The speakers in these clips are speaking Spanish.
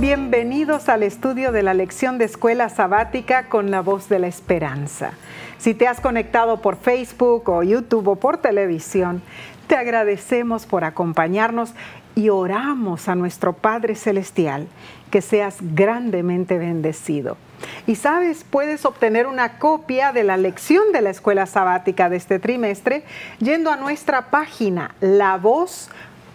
Bienvenidos al estudio de la lección de escuela sabática con la voz de la esperanza. Si te has conectado por Facebook o YouTube o por televisión, te agradecemos por acompañarnos y oramos a nuestro Padre Celestial que seas grandemente bendecido. Y sabes, puedes obtener una copia de la lección de la escuela sabática de este trimestre yendo a nuestra página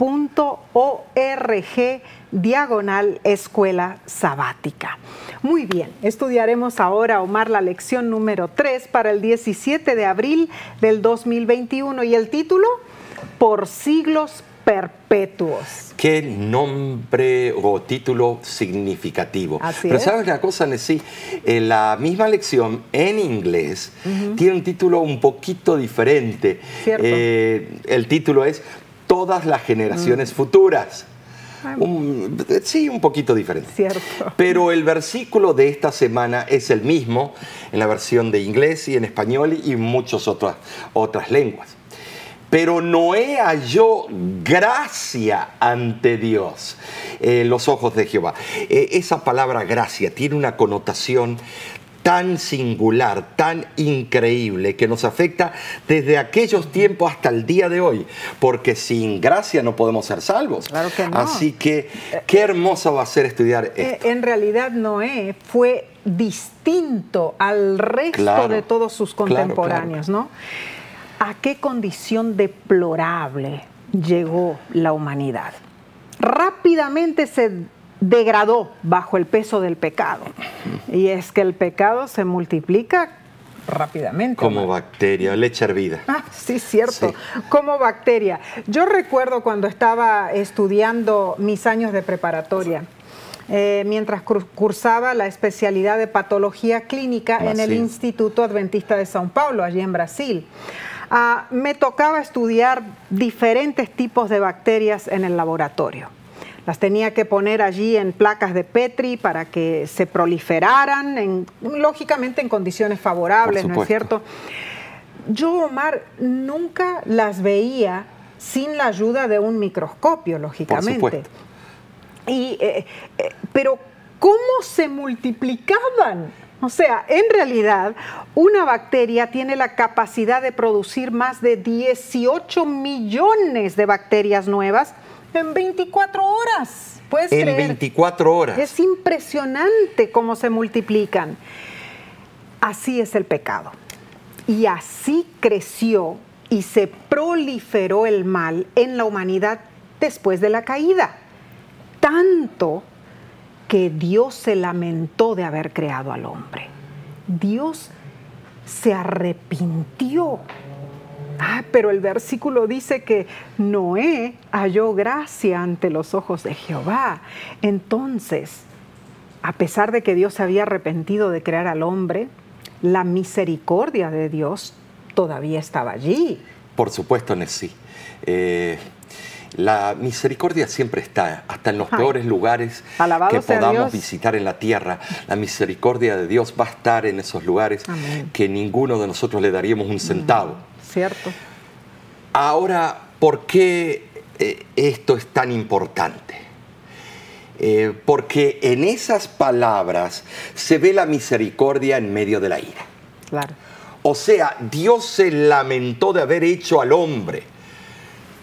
lavoz.org diagonal escuela sabática. Muy bien, estudiaremos ahora, Omar, la lección número 3 para el 17 de abril del 2021 y el título, Por siglos perpetuos. Qué nombre o título significativo. Pero sabes una cosa, Nessie, eh, la misma lección en inglés tiene un título un poquito diferente. Eh, el título es Todas las generaciones mm. futuras sí, un poquito diferente. Cierto. Pero el versículo de esta semana es el mismo en la versión de inglés y en español y muchas otras, otras lenguas. Pero Noé halló gracia ante Dios en los ojos de Jehová. Eh, esa palabra gracia tiene una connotación tan singular, tan increíble, que nos afecta desde aquellos tiempos hasta el día de hoy, porque sin gracia no podemos ser salvos. Claro que no. Así que qué hermoso va a ser estudiar eh, esto. En realidad Noé fue distinto al resto de todos sus contemporáneos, ¿no? ¿A qué condición deplorable llegó la humanidad? Rápidamente se degradó bajo el peso del pecado. Y es que el pecado se multiplica rápidamente. Como bacteria, leche hervida. Ah, sí, cierto, como bacteria. Yo recuerdo cuando estaba estudiando mis años de preparatoria. Eh, mientras cursaba la especialidad de patología clínica en el Instituto Adventista de São Paulo, allí en Brasil. Ah, me tocaba estudiar diferentes tipos de bacterias en el laboratorio. Las tenía que poner allí en placas de Petri para que se proliferaran, lógicamente en condiciones favorables, ¿no es cierto? Yo, Omar, nunca las veía sin la ayuda de un microscopio, lógicamente. Y, eh, eh, pero, ¿cómo se multiplicaban? O sea, en realidad, una bacteria tiene la capacidad de producir más de 18 millones de bacterias nuevas en 24 horas. ¿Puedes en 24 horas. Es impresionante cómo se multiplican. Así es el pecado. Y así creció y se proliferó el mal en la humanidad después de la caída. Tanto que Dios se lamentó de haber creado al hombre. Dios se arrepintió Ah, pero el versículo dice que Noé halló gracia ante los ojos de Jehová. Entonces, a pesar de que Dios se había arrepentido de crear al hombre, la misericordia de Dios todavía estaba allí. Por supuesto, Nessie. Eh, la misericordia siempre está, hasta en los peores lugares que podamos visitar en la tierra. La misericordia de Dios va a estar en esos lugares que ninguno de nosotros le daríamos un centavo. Cierto. Ahora, ¿por qué eh, esto es tan importante? Eh, porque en esas palabras se ve la misericordia en medio de la ira. Claro. O sea, Dios se lamentó de haber hecho al hombre,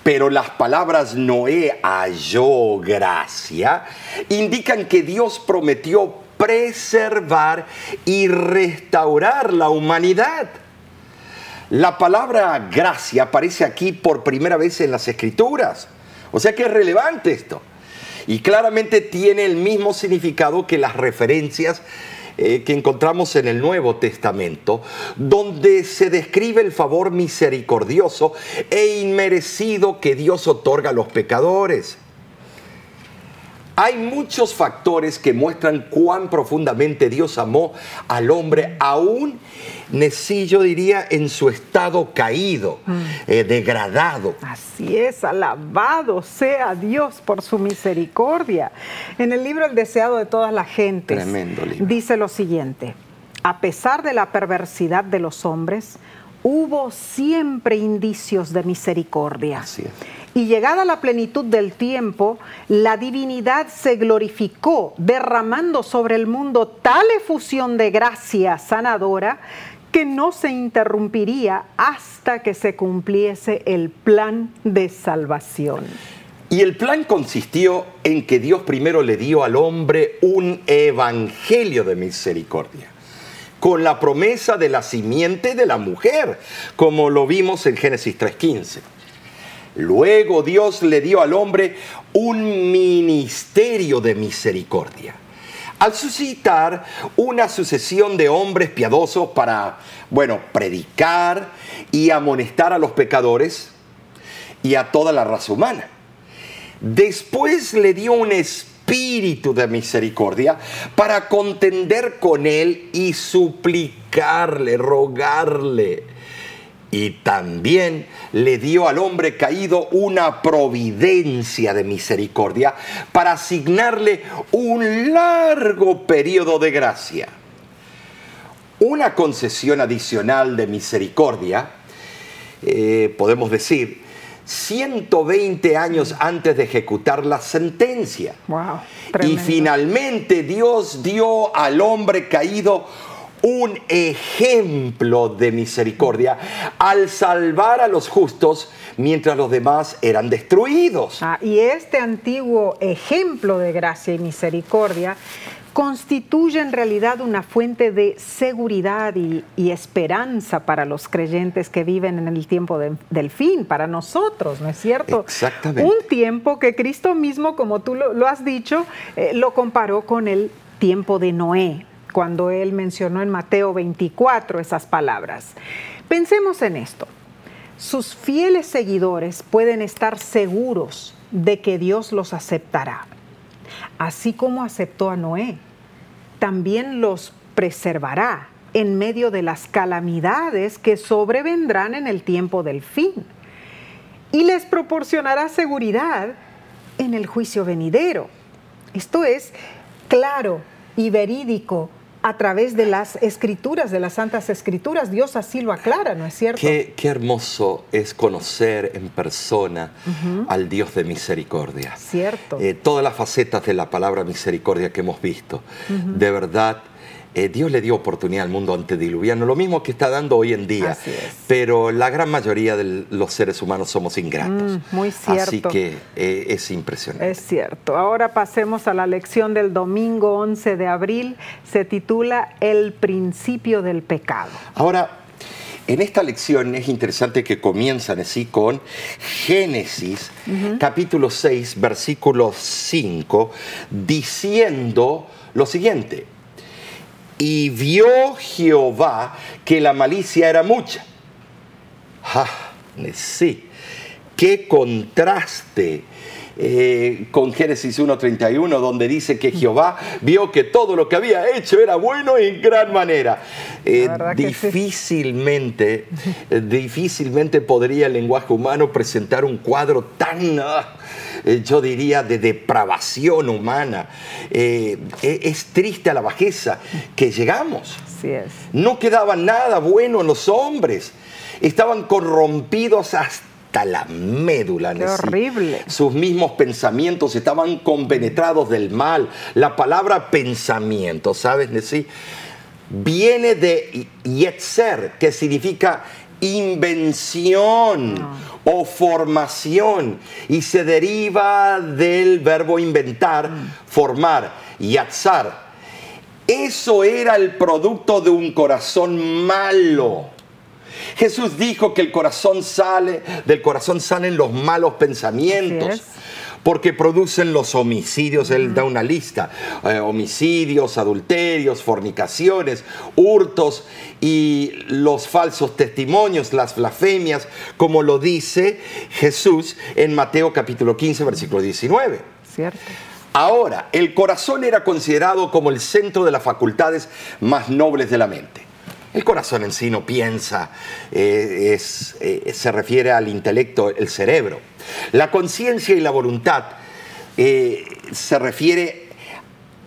pero las palabras Noé halló gracia indican que Dios prometió preservar y restaurar la humanidad. La palabra gracia aparece aquí por primera vez en las escrituras. O sea que es relevante esto. Y claramente tiene el mismo significado que las referencias eh, que encontramos en el Nuevo Testamento, donde se describe el favor misericordioso e inmerecido que Dios otorga a los pecadores. Hay muchos factores que muestran cuán profundamente Dios amó al hombre, aún, sí, yo diría, en su estado caído, mm. eh, degradado. Así es, alabado sea Dios por su misericordia. En el libro El deseado de todas las gentes, dice lo siguiente, a pesar de la perversidad de los hombres, hubo siempre indicios de misericordia. Así es Y llegada la plenitud del tiempo, la divinidad se glorificó, derramando sobre el mundo tal efusión de gracia sanadora que no se interrumpiría hasta que se cumpliese el plan de salvación. Y el plan consistió en que Dios primero le dio al hombre un evangelio de misericordia, con la promesa de la simiente de la mujer, como lo vimos en Génesis 3.15. Luego Dios le dio al hombre un ministerio de misericordia. Al suscitar una sucesión de hombres piadosos para, bueno, predicar y amonestar a los pecadores y a toda la raza humana. Después le dio un espíritu de misericordia para contender con él y suplicarle, rogarle y también le dio al hombre caído una providencia de misericordia para asignarle un largo periodo de gracia. Una concesión adicional de misericordia, eh, podemos decir, 120 años antes de ejecutar la sentencia. y finalmente Dios dio al hombre caído un ejemplo de misericordia al salvar a los justos mientras los demás eran destruidos. Ah, y este antiguo ejemplo de gracia y misericordia constituye en realidad una fuente de seguridad y, esperanza para los creyentes que viven en el tiempo del fin, para nosotros, ¿no es cierto? Exactamente. Un tiempo que Cristo mismo, como tú lo, has dicho, eh, lo comparó con el tiempo de Noé, cuando él mencionó en Mateo 24 esas palabras. Pensemos en esto. Sus fieles seguidores pueden estar seguros de que Dios los aceptará, así como aceptó a Noé. También los preservará en medio de las calamidades que sobrevendrán en el tiempo del fin. Y les proporcionará seguridad en el juicio venidero. Esto es claro y verídico a través de las escrituras, de las santas escrituras. Dios así lo aclara, ¿no es cierto? Qué, hermoso es conocer en persona al Dios de misericordia. Cierto. Eh, todas las facetas de la palabra misericordia que hemos visto. De verdad eh, Dios le dio oportunidad al mundo antediluviano, lo mismo que está dando hoy en día. Pero la gran mayoría de los seres humanos somos ingratos. Mm, muy cierto. Así que eh, es impresionante. Es cierto. Ahora pasemos a la lección del domingo 11 de abril. Se titula El principio del pecado. Ahora, en esta lección es interesante que comienzan así con Génesis, capítulo 6, versículo 5, diciendo lo siguiente y vio Jehová que la malicia era mucha. Ah, sí, qué contraste eh, con Génesis 1.31, donde dice que Jehová vio que todo lo que había hecho era bueno en gran manera. Eh, difícilmente, difícilmente podría el lenguaje humano presentar un cuadro tan... Ah, eh, yo diría, de depravación humana. Eh, e-, es triste a la bajeza que llegamos. No quedaba nada bueno en los hombres. Estaban corrompidos hasta la médula. Qué horrible. Sus mismos pensamientos estaban compenetrados del mal. La palabra pensamiento, ¿sabes, Nesí? Viene de yetzer, que significa invención o formación y se deriva del verbo inventar, formar, yatzar. Eso era el producto de un corazón malo. Jesús dijo que el corazón sale, del corazón salen los malos pensamientos porque producen los homicidios, él da una lista, eh, homicidios, adulterios, fornicaciones, hurtos y los falsos testimonios, las blasfemias, como lo dice Jesús en Mateo capítulo 15, versículo 19. Cierto. Ahora, el corazón era considerado como el centro de las facultades más nobles de la mente. El corazón en sí no piensa, eh, eh, se refiere al intelecto, el cerebro. La conciencia y la voluntad eh, se refiere,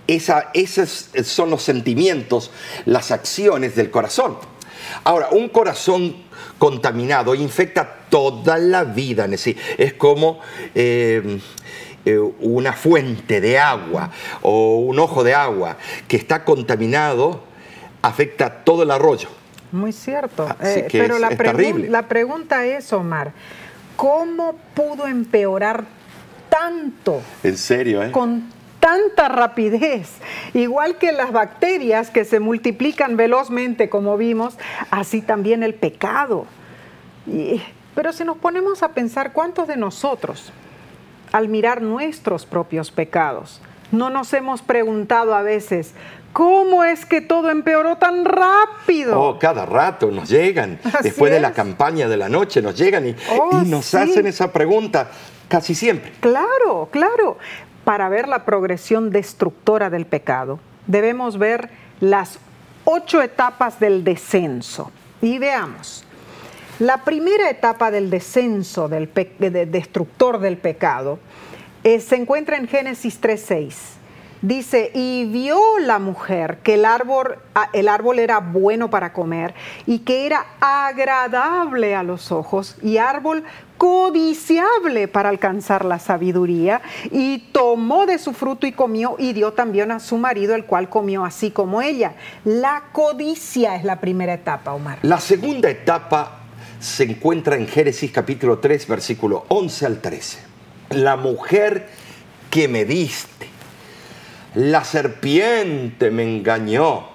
esa, esos son los sentimientos, las acciones del corazón. Ahora, un corazón contaminado infecta toda la vida. Es como eh, una fuente de agua o un ojo de agua que está contaminado, afecta todo el arroyo. Muy cierto. Eh, pero la, la pregunta es, Omar, ¿cómo pudo empeorar tanto? En serio, ¿eh? Con tanta rapidez, igual que las bacterias que se multiplican velozmente, como vimos, así también el pecado. pero si nos ponemos a pensar cuántos de nosotros, al mirar nuestros propios pecados, no nos hemos preguntado a veces, ¿cómo es que todo empeoró tan rápido? Oh, cada rato nos llegan, después de la campaña de la noche nos llegan y, oh, nos hacen esa pregunta casi siempre. Claro, claro para ver la progresión destructora del pecado, debemos ver las ocho etapas del descenso. Y veamos, la primera etapa del descenso del destructor del pecado eh, se encuentra en Génesis 3.6. Dice, y vio la mujer que el árbol, el árbol era bueno para comer y que era agradable a los ojos y árbol codiciable para alcanzar la sabiduría, y tomó de su fruto y comió, y dio también a su marido, el cual comió así como ella. La codicia es la primera etapa, Omar. La segunda etapa se encuentra en Génesis capítulo 3, versículo 11 al 13. La mujer que me diste, la serpiente me engañó.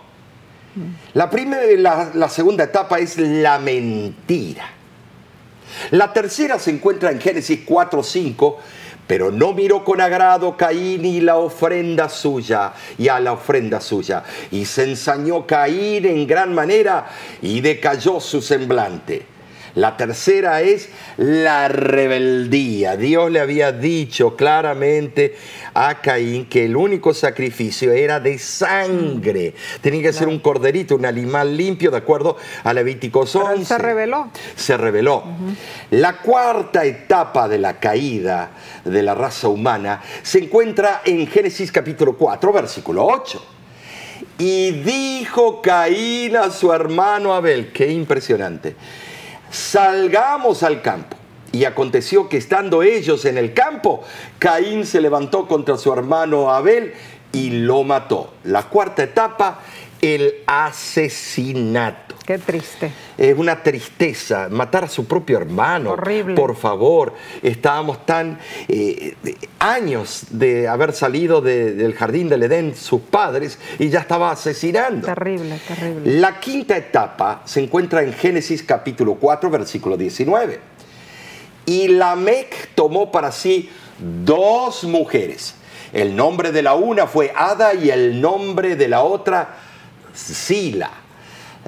La, primera, la, la segunda etapa es la mentira. La tercera se encuentra en Génesis 4:5, pero no miró con agrado Caín y la ofrenda suya, y a la ofrenda suya, y se ensañó Caín en gran manera y decayó su semblante. La tercera es la rebeldía. Dios le había dicho claramente a Caín que el único sacrificio era de sangre. Tenía que ser un corderito, un animal limpio, de acuerdo a Levítico 11. se reveló. Se reveló. La cuarta etapa de la caída de la raza humana se encuentra en Génesis capítulo 4, versículo 8. Y dijo Caín a su hermano Abel, qué impresionante salgamos al campo. Y aconteció que estando ellos en el campo, Caín se levantó contra su hermano Abel y lo mató. La cuarta etapa, el asesinato. Qué triste. Es una tristeza matar a su propio hermano. Horrible. Por favor, estábamos tan eh, años de haber salido del jardín del Edén sus padres y ya estaba asesinando. Terrible, terrible. La quinta etapa se encuentra en Génesis capítulo 4, versículo 19. Y Lamec tomó para sí dos mujeres. El nombre de la una fue Ada y el nombre de la otra Sila.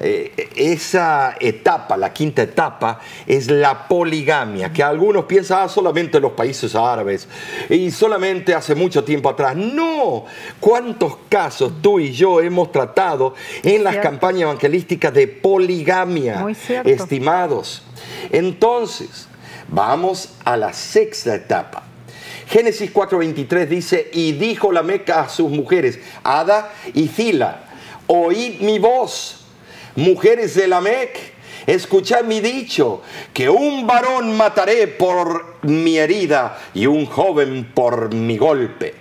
Eh, esa etapa, la quinta etapa, es la poligamia, que algunos piensan ah, solamente en los países árabes y solamente hace mucho tiempo atrás. No, ¿cuántos casos tú y yo hemos tratado en las campañas evangelísticas de poligamia, estimados? Entonces, vamos a la sexta etapa. Génesis 4:23 dice, y dijo la Meca a sus mujeres, Ada y Zila, oíd mi voz mujeres de Lamec, escuchad mi dicho, que un varón mataré por mi herida y un joven por mi golpe.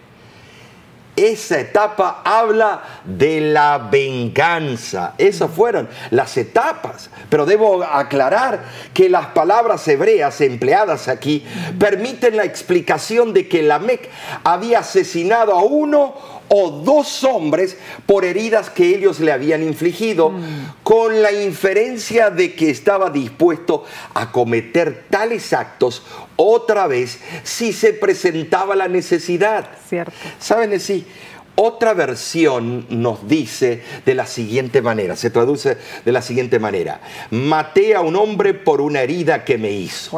Esa etapa habla de la venganza. Esas fueron las etapas. Pero debo aclarar que las palabras hebreas empleadas aquí permiten la explicación de que Lamec había asesinado a uno o dos hombres por heridas que ellos le habían infligido, mm. con la inferencia de que estaba dispuesto a cometer tales actos otra vez si se presentaba la necesidad. Cierto. ¿Saben decir? Otra versión nos dice de la siguiente manera, se traduce de la siguiente manera, maté a un hombre por una herida que me hizo.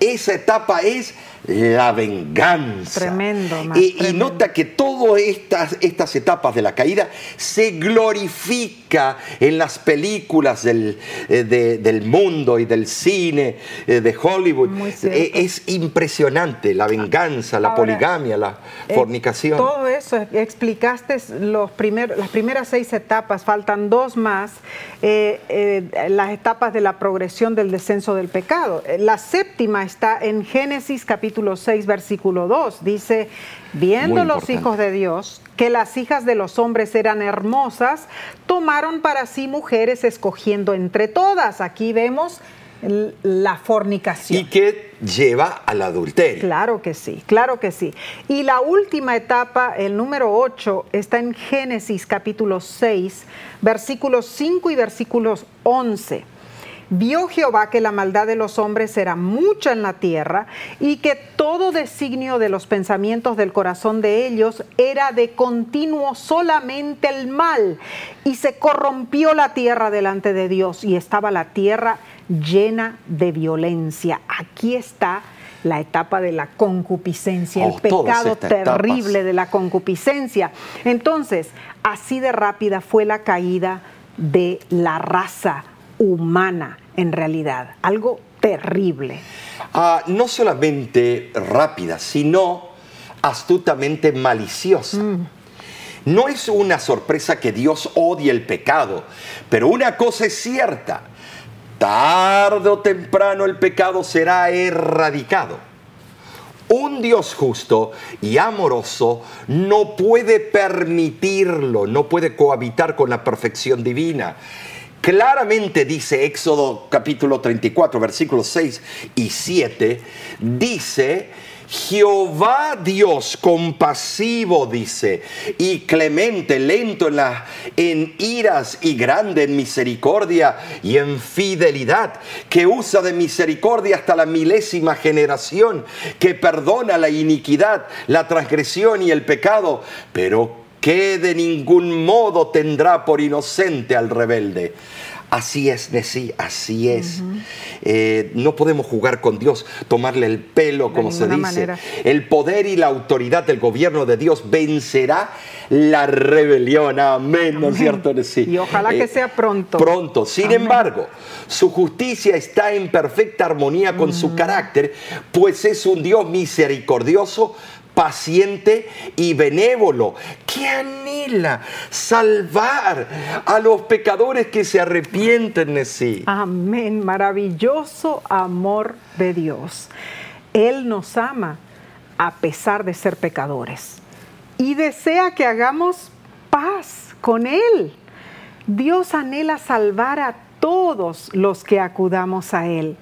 Esa etapa es la venganza. Tremendo, y, nota que todas estas, estas etapas de la caída se glorifica en las películas del, eh, del mundo y del cine eh, de Hollywood. Eh, es impresionante la venganza, la poligamia, la fornicación. todo eso explicaste los primer, las primeras seis etapas, faltan dos más, las etapas de la progresión del descenso del pecado. La séptima está en Génesis capítulo capítulo 6, versículo 2. Dice, viendo los hijos de Dios que las hijas de los hombres eran hermosas, tomaron para sí mujeres escogiendo entre todas. Aquí vemos la fornicación. Y que lleva al adulterio. Claro que sí, claro que sí. Y la última etapa, el número 8, está en Génesis capítulo 6, versículos 5 y versículos 11 vio Jehová que la maldad de los hombres era mucha en la tierra y que todo designio de los pensamientos del corazón de ellos era de continuo solamente el mal. Y se corrompió la tierra delante de Dios y estaba la tierra llena de violencia. Aquí está la etapa de la concupiscencia, el oh, pecado terrible de la concupiscencia. Entonces, así de rápida fue la caída de la raza humana en realidad, algo terrible. Ah, no solamente rápida, sino astutamente maliciosa. Mm. No es una sorpresa que Dios odie el pecado, pero una cosa es cierta, tarde o temprano el pecado será erradicado. Un Dios justo y amoroso no puede permitirlo, no puede cohabitar con la perfección divina. Claramente dice Éxodo capítulo 34, versículos 6 y 7, dice, Jehová Dios compasivo, dice, y clemente, lento en, la, en iras y grande en misericordia y en fidelidad, que usa de misericordia hasta la milésima generación, que perdona la iniquidad, la transgresión y el pecado, pero que de ningún modo tendrá por inocente al rebelde. Así es, sí, así es. Eh, no podemos jugar con Dios, tomarle el pelo, como se dice. El poder y la autoridad del gobierno de Dios vencerá la rebelión. Amén, ¿no es cierto? Sí. Y ojalá que eh, sea pronto. Pronto. Sin embargo, su justicia está en perfecta armonía con su carácter, pues es un Dios misericordioso, paciente y benévolo, que anhela salvar a los pecadores que se arrepienten de sí. Amén, maravilloso amor de Dios. Él nos ama a pesar de ser pecadores y desea que hagamos paz con Él. Dios anhela salvar a todos los que acudamos a Él.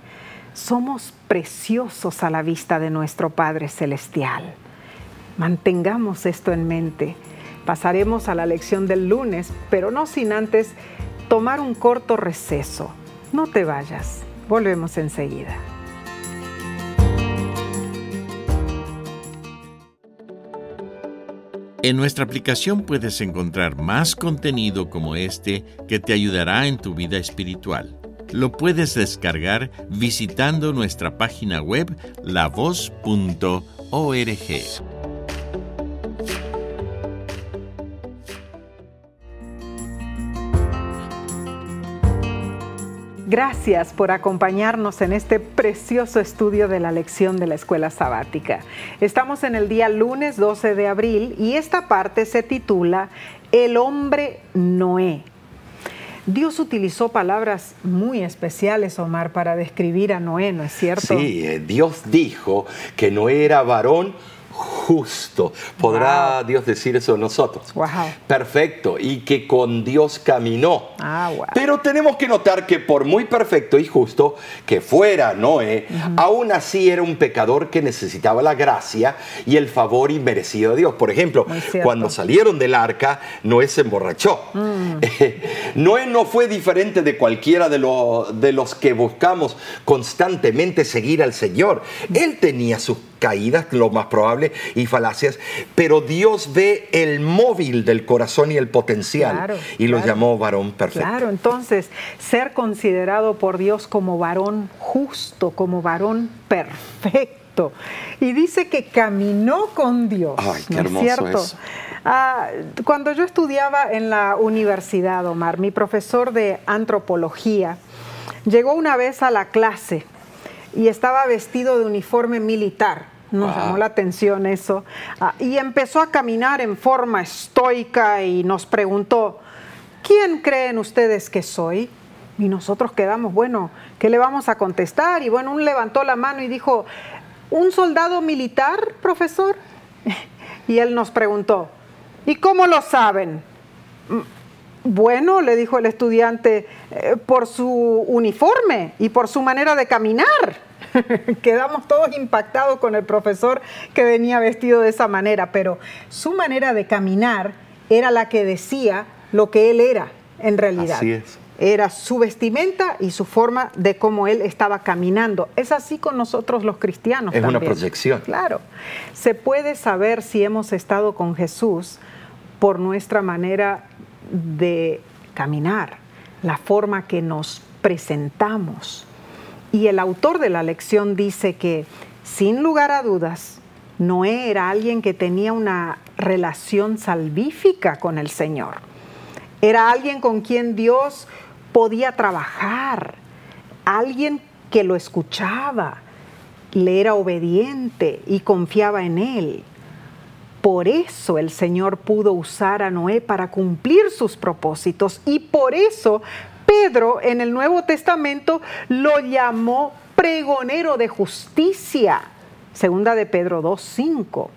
Somos preciosos a la vista de nuestro Padre Celestial. Mantengamos esto en mente. Pasaremos a la lección del lunes, pero no sin antes tomar un corto receso. No te vayas, volvemos enseguida. En nuestra aplicación puedes encontrar más contenido como este que te ayudará en tu vida espiritual. Lo puedes descargar visitando nuestra página web lavoz.org. Gracias por acompañarnos en este precioso estudio de la lección de la escuela sabática. Estamos en el día lunes 12 de abril y esta parte se titula El hombre Noé. Dios utilizó palabras muy especiales, Omar, para describir a Noé, ¿no es cierto? Sí, eh, Dios dijo que Noé era varón justo. ¿Podrá Dios decir eso de nosotros? Perfecto. Y que con Dios caminó. Ah, Pero tenemos que notar que por muy perfecto y justo que fuera Noé, aún así era un pecador que necesitaba la gracia y el favor inmerecido de Dios. Por ejemplo, cuando salieron del arca, Noé se emborrachó. Mm. Noé no fue diferente de cualquiera de, de los que buscamos constantemente seguir al Señor. Él tenía sus caídas, lo más probable, y falacias, pero Dios ve el móvil del corazón y el potencial y lo llamó varón perfecto. Claro, entonces ser considerado por Dios como varón justo, como varón perfecto. Y dice que caminó con Dios. Ay, qué hermoso cierto? Ah, cuando yo estudiaba en la universidad, Omar, mi profesor de antropología llegó una vez a la clase y estaba vestido de uniforme militar. Nos llamó la atención eso. Ah, y empezó a caminar en forma estoica y nos preguntó, ¿quién creen ustedes que soy? Y nosotros quedamos, bueno, ¿qué le vamos a contestar? Y bueno, uno levantó la mano y dijo, ¿un soldado militar, profesor? Y él nos preguntó, ¿y cómo lo saben? Bueno, le dijo el estudiante, eh, por su uniforme y por su manera de caminar. Quedamos todos impactados con el profesor que venía vestido de esa manera, pero su manera de caminar era la que decía lo que él era en realidad. Así es. Era su vestimenta y su forma de cómo él estaba caminando. Es así con nosotros los cristianos. Es una proyección. Claro. Se puede saber si hemos estado con Jesús por nuestra manera de caminar, la forma que nos presentamos y el autor de la lección dice que, sin lugar a dudas, Noé era alguien que tenía una relación salvífica con el Señor. Era alguien con quien Dios podía trabajar, alguien que lo escuchaba, le era obediente y confiaba en él. Por eso el Señor pudo usar a Noé para cumplir sus propósitos y por eso Pedro en el Nuevo Testamento lo llamó pregonero de justicia. Segunda de Pedro 2.5.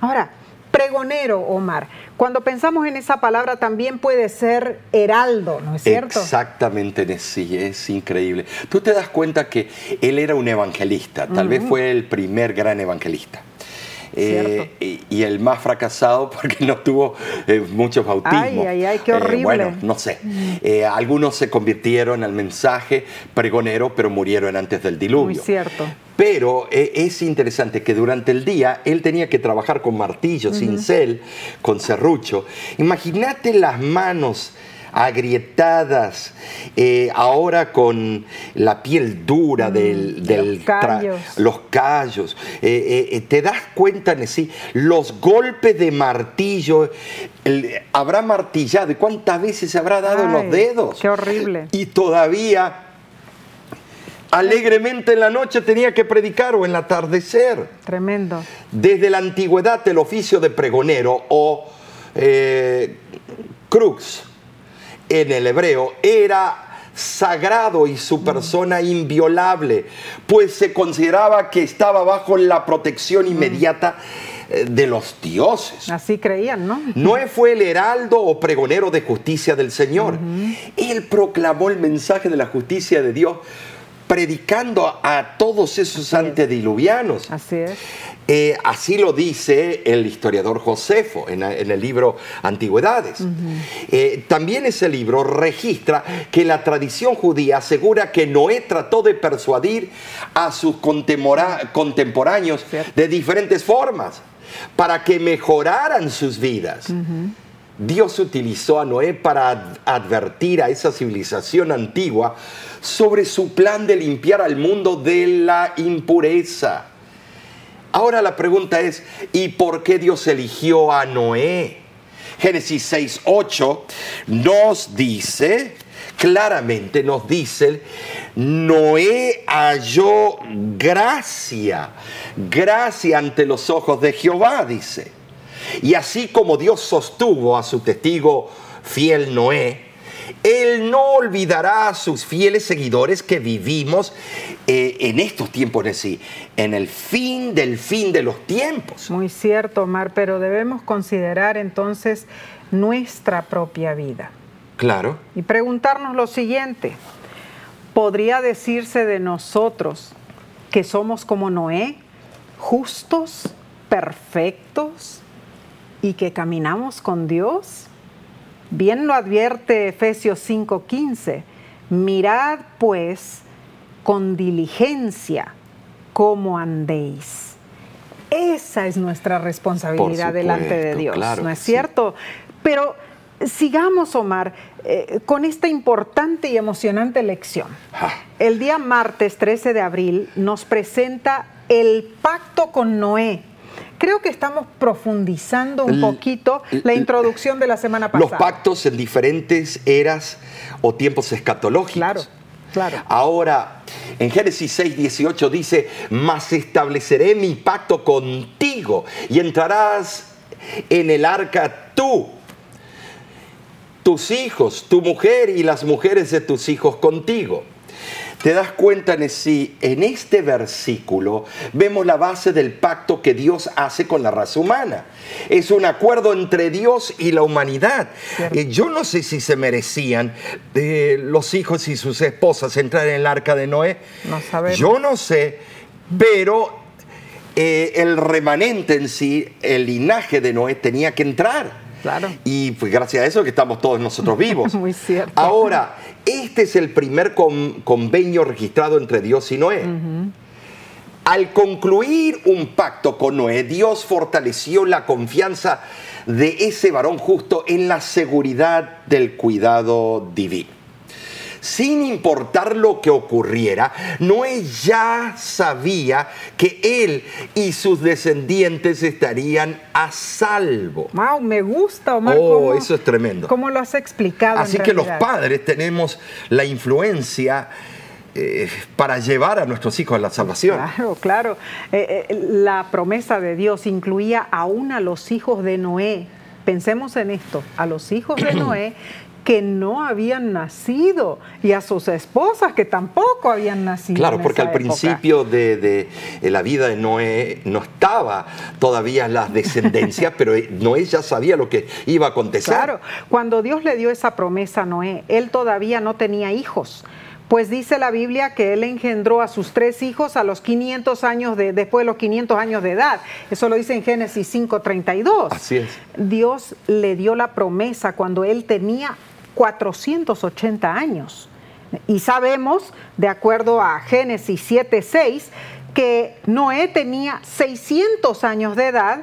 Ahora, pregonero, Omar, cuando pensamos en esa palabra también puede ser heraldo, ¿no es cierto? Exactamente, sí, es increíble. Tú te das cuenta que él era un evangelista, tal vez fue el primer gran evangelista. Eh, y, el más fracasado porque no tuvo eh, muchos bautismos. Ay, ay, ay, qué eh, horrible. bueno, no sé. algunos se convirtieron al mensaje pregonero, pero murieron antes del diluvio. Muy cierto. Pero es interesante que durante el día él tenía que trabajar con martillo, cincel, con serrucho. Imagínate las manos agrietadas, eh, ahora con la piel dura mm, del, los callos. Los callos. Eh, eh, te das cuenta, sí, los golpes de martillo, habrá martillado, ¿y cuántas veces se habrá dado en los dedos? Qué horrible. Y todavía alegremente en la noche tenía que predicar o en el atardecer. Tremendo. Desde la antigüedad el oficio de pregonero o crux en el hebreo era sagrado y su persona inviolable, pues se consideraba que estaba bajo la protección inmediata eh, de los dioses. Así creían, ¿no? Noé fue el heraldo o pregonero de justicia del Señor. Él proclamó el mensaje de la justicia de Dios predicando a todos esos antediluvianos. Así es. Eh, así lo dice el historiador Josefo en, el libro Antigüedades. Eh, también ese libro registra que la tradición judía asegura que Noé trató de persuadir a sus contemporáneos de diferentes formas para que mejoraran sus vidas. Dios utilizó a Noé para advertir a esa civilización antigua sobre su plan de limpiar al mundo de la impureza. Ahora la pregunta es, ¿y por qué Dios eligió a Noé? Génesis 6, 8 nos dice, claramente nos dice, Noé halló gracia, gracia ante los ojos de Jehová, dice. Y así como Dios sostuvo a su testigo fiel Noé, él no olvidará a sus fieles seguidores que vivimos eh, en estos tiempos, en sí, en el fin del fin de los tiempos. Muy cierto, Omar, pero debemos considerar entonces nuestra propia vida. Claro. Y preguntarnos lo siguiente, ¿podría decirse de nosotros que somos como Noé, justos, perfectos y que caminamos con Dios? Bien lo advierte Efesios 5:15, mirad pues con diligencia cómo andéis. esa es nuestra responsabilidad delante de Dios, ¿no es cierto? Pero sigamos, Omar, eh, con esta importante y emocionante lección. El día martes 13 de abril nos presenta el pacto con Noé. Creo que estamos profundizando un poquito la introducción de la semana pasada. Los pactos en diferentes eras o tiempos escatológicos. Claro, claro. Ahora, en Génesis 6, 18 dice, mas estableceré mi pacto contigo y entrarás en el arca tú tus hijos, tu mujer y las mujeres de tus hijos contigo. Te das cuenta, Nesí, en este versículo vemos la base del pacto que Dios hace con la raza humana. Es un acuerdo entre Dios y la humanidad. Eh, yo no sé si se merecían eh, los hijos y sus esposas entrar en el arca de Noé. No sabemos. Yo no sé, pero eh, el remanente en sí, el linaje de Noé tenía que entrar. Y pues gracias a eso que estamos todos nosotros vivos. Muy cierto. Ahora, este es el primer convenio registrado entre Dios y Noé. Al concluir un pacto con Noé, Dios fortaleció la confianza de ese varón justo en la seguridad del cuidado divino sin importar lo que ocurriera, Noé ya sabía que él y sus descendientes estarían a salvo. Wow, me gusta, Omar. Oh, eso es tremendo. ¿Cómo lo has explicado? Así que los padres tenemos la influencia eh, para llevar a nuestros hijos a la salvación. Claro, claro. Eh, eh, la promesa de Dios incluía aún a los hijos de Noé. Pensemos en esto, a los hijos de Noé que no habían nacido y a sus esposas que tampoco habían nacido. Claro, porque al principio de, la vida de Noé no estaba todavía la descendencia, pero Noé ya sabía lo que iba a acontecer. Claro, cuando Dios le dio esa promesa a Noé, él todavía no tenía hijos. Pues dice la Biblia que él engendró a sus tres hijos a los 500 años de, después de los 500 años de edad. Eso lo dice en Génesis 5:32. Así es. Dios le dio la promesa cuando él tenía 480 años. Y sabemos, de acuerdo a Génesis 7:6, que Noé tenía 600 años de edad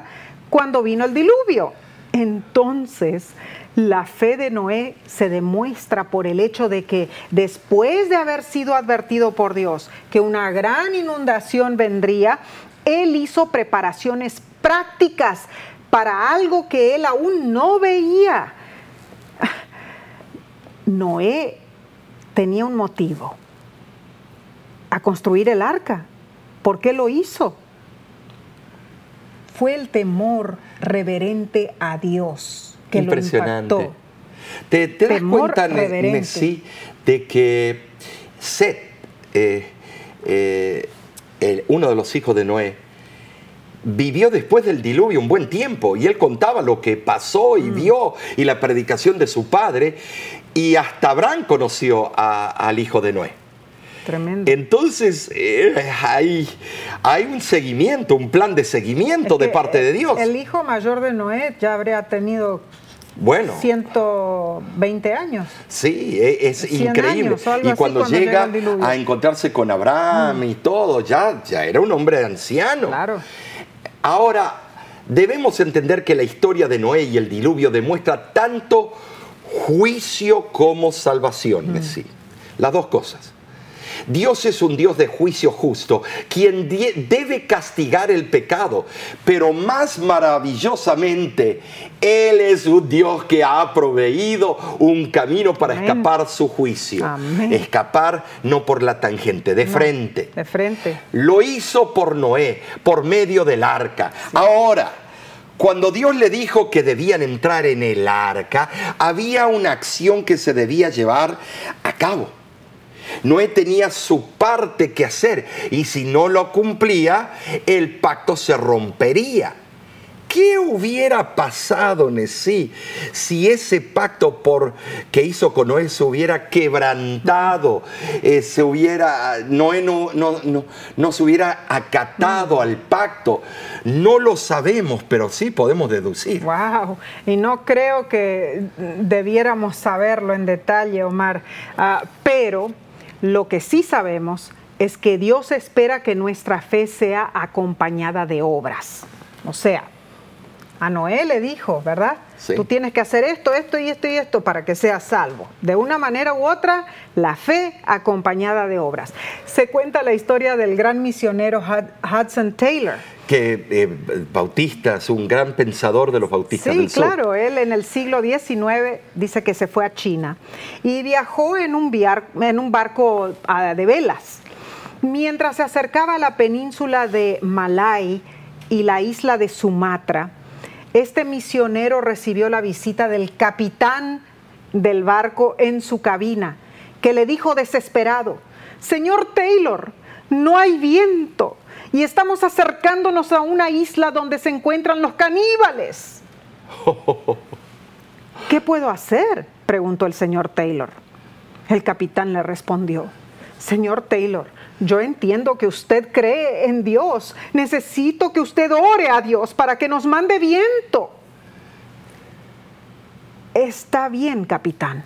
cuando vino el diluvio. Entonces, la fe de Noé se demuestra por el hecho de que después de haber sido advertido por Dios que una gran inundación vendría, él hizo preparaciones prácticas para algo que él aún no veía. Noé tenía un motivo a construir el arca. ¿Por qué lo hizo? Fue el temor reverente a Dios que lo impactó. ¿Te, das cuenta, Messi, de que Seth, eh, eh, uno de los hijos de Noé, vivió después del diluvio un buen tiempo y él contaba lo que pasó y mm. vio y la predicación de su padre y hasta Abraham conoció al hijo de Noé. Tremendo. Entonces eh, hay, hay, un seguimiento, un plan de seguimiento de parte de Dios. El hijo mayor de Noé ya habría tenido bueno. 120 años. Sí, e, es, increíble. y cuando, llega, a encontrarse con Abraham y mm. todo, ya, ya era un hombre anciano. Claro. Ahora, debemos entender que la historia de Noé y el diluvio demuestra tanto juicio como salvación, mm. sí. Las dos cosas. Dios es un Dios de juicio justo, quien debe castigar el pecado, pero más maravillosamente, Él es un Dios que ha proveído un camino para escapar su juicio. Escapar no por la tangente, de frente. De frente. Lo hizo por Noé, por medio del arca. Ahora, cuando Dios le dijo que debían entrar en el arca, había una acción que se debía llevar a cabo. Noé tenía su parte que hacer y si no lo cumplía, el pacto se rompería. ¿Qué hubiera pasado, Nesí, si ese pacto por, que hizo con Noé se hubiera quebrantado, eh, se hubiera, Noé no, no, se hubiera acatado al pacto? No lo sabemos, pero sí podemos deducir. Wow, y no creo que debiéramos saberlo en detalle, Omar, ah, pero lo que sí sabemos es que Dios espera que nuestra fe sea acompañada de obras. O sea, a Noé le dijo, ¿verdad? Sí. Tú tienes que hacer esto, esto y esto y esto para que seas salvo. De una manera u otra, la fe acompañada de obras. Se cuenta la historia del gran misionero Hud- Hudson Taylor. Que eh, Bautista es un gran pensador de los bautistas Sí, del sur. claro, él en el siglo XIX dice que se fue a China y viajó en un, en un barco ah, de velas. Mientras se acercaba a la península de Malay y la isla de Sumatra, este misionero recibió la visita del capitán del barco en su cabina, que le dijo desesperado, Señor Taylor, no hay viento y estamos acercándonos a una isla donde se encuentran los caníbales. ¿Qué puedo hacer? preguntó el señor Taylor. El capitán le respondió, Señor Taylor, yo entiendo que usted cree en Dios. Necesito que usted ore a Dios para que nos mande viento. Está bien, capitán.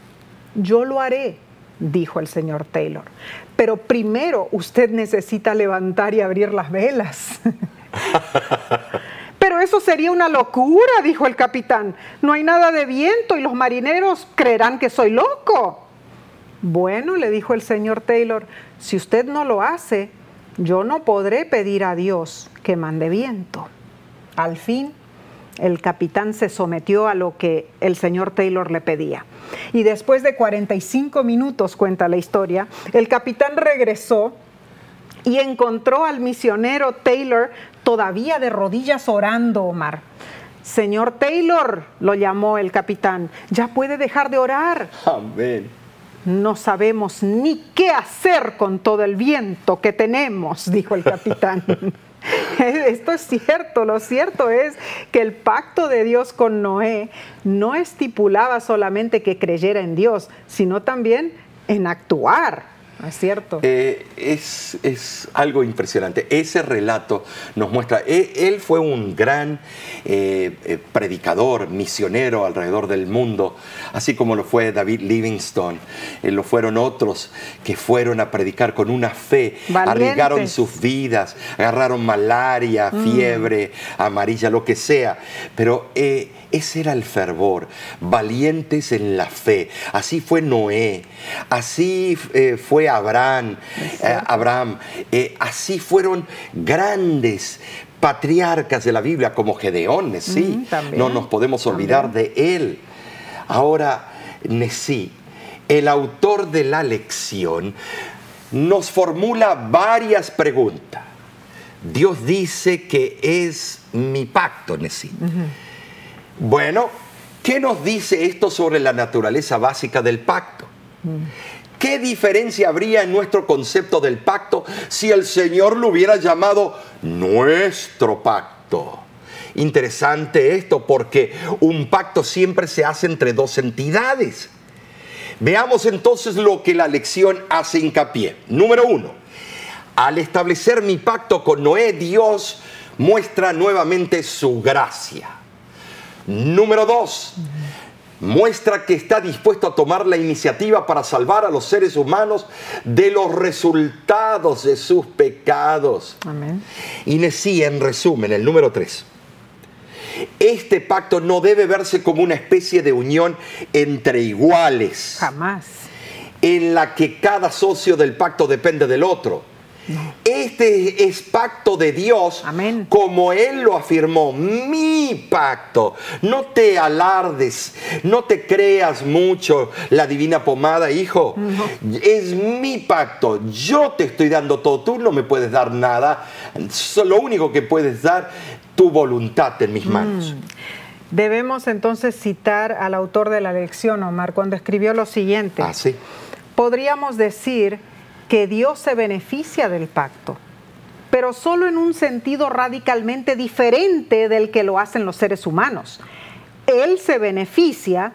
Yo lo haré, dijo el señor Taylor. Pero primero usted necesita levantar y abrir las velas. Pero eso sería una locura, dijo el capitán. No hay nada de viento y los marineros creerán que soy loco. Bueno, le dijo el señor Taylor, si usted no lo hace, yo no podré pedir a Dios que mande viento. Al fin, el capitán se sometió a lo que el señor Taylor le pedía. Y después de 45 minutos, cuenta la historia, el capitán regresó y encontró al misionero Taylor todavía de rodillas orando, Omar. Señor Taylor, lo llamó el capitán, ya puede dejar de orar. Amén. No sabemos ni qué hacer con todo el viento que tenemos, dijo el capitán. Esto es cierto, lo cierto es que el pacto de Dios con Noé no estipulaba solamente que creyera en Dios, sino también en actuar, ¿no es cierto? Eh, es, es algo impresionante. Ese relato nos muestra, e- él, fue un gran eh, eh, predicador, misionero alrededor del mundo, así como lo fue David Livingstone, eh, lo fueron otros que fueron a predicar con una fe, Valientes. arriesgaron sus vidas, agarraron malaria, fiebre, amarilla, lo que sea, pero... ese era el fervor, valientes en la fe. Así fue Noé, así eh, fue Abraham, eh, Abraham, eh, así fueron grandes patriarcas de la Biblia como Gedeón, Nesí. Mm, no nos podemos olvidar de él. Ahora, Nesí, el autor de la lección, nos formula varias preguntas. Dios dice que es mi pacto, Nesí. Bueno, ¿qué nos dice esto sobre la naturaleza básica del pacto? ¿Qué diferencia habría en nuestro concepto del pacto si el Señor lo hubiera llamado nuestro pacto? Interesante esto porque un pacto siempre se hace entre dos entidades. Veamos entonces lo que la lección hace hincapié. Número uno, al establecer mi pacto con Noé, Dios muestra nuevamente su gracia. Número dos, muestra que está dispuesto a tomar la iniciativa para salvar a los seres humanos de los resultados de sus pecados. Amén. Y Nesí, en resumen, el número tres. Este pacto no debe verse como una especie de unión entre iguales Jamás. en la que cada socio del pacto depende del otro. Este es pacto de Dios, Amén. como Él lo afirmó, mi pacto. No te alardes, no te creas mucho la divina pomada, hijo. Es mi pacto, yo te estoy dando todo, tú no me puedes dar nada. Lo único que puedes dar, tu voluntad en mis manos. Debemos entonces citar al autor de la lección, Omar, cuando escribió lo siguiente. Así. Podríamos decir que Dios se beneficia del pacto, pero solo en un sentido radicalmente diferente del que lo hacen los seres humanos. Él se beneficia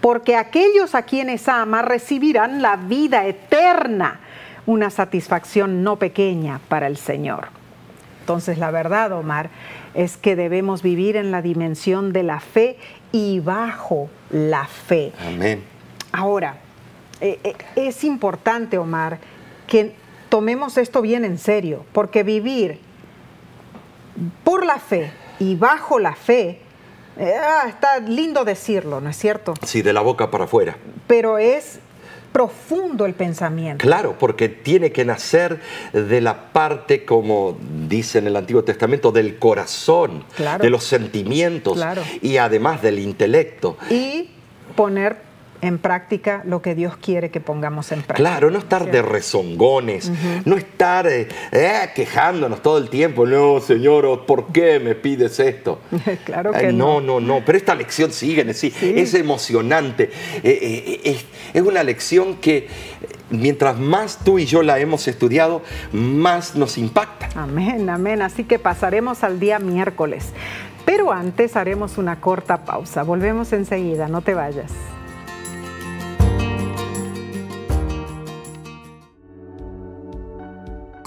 porque aquellos a quienes ama recibirán la vida eterna, una satisfacción no pequeña para el Señor. Entonces la verdad, Omar, es que debemos vivir en la dimensión de la fe y bajo la fe. Amén. Ahora, eh, eh, es importante, Omar, que tomemos esto bien en serio, porque vivir por la fe y bajo la fe, eh, ah, está lindo decirlo, ¿no es cierto? Sí, de la boca para afuera. Pero es profundo el pensamiento. Claro, porque tiene que nacer de la parte, como dice en el Antiguo Testamento, del corazón, de los sentimientos y además del intelecto. Y poner en práctica lo que Dios quiere que pongamos en práctica. Claro, no estar de rezongones, no estar eh, eh, quejándonos todo el tiempo, no, Señor, ¿por qué me pides esto? claro que no. No, no, no, pero esta lección sigue, sí, es emocionante, eh, es una lección que mientras más tú y yo la hemos estudiado, más nos impacta. Amén, amén, así que pasaremos al día miércoles. Pero antes haremos una corta pausa. Volvemos enseguida, no te vayas.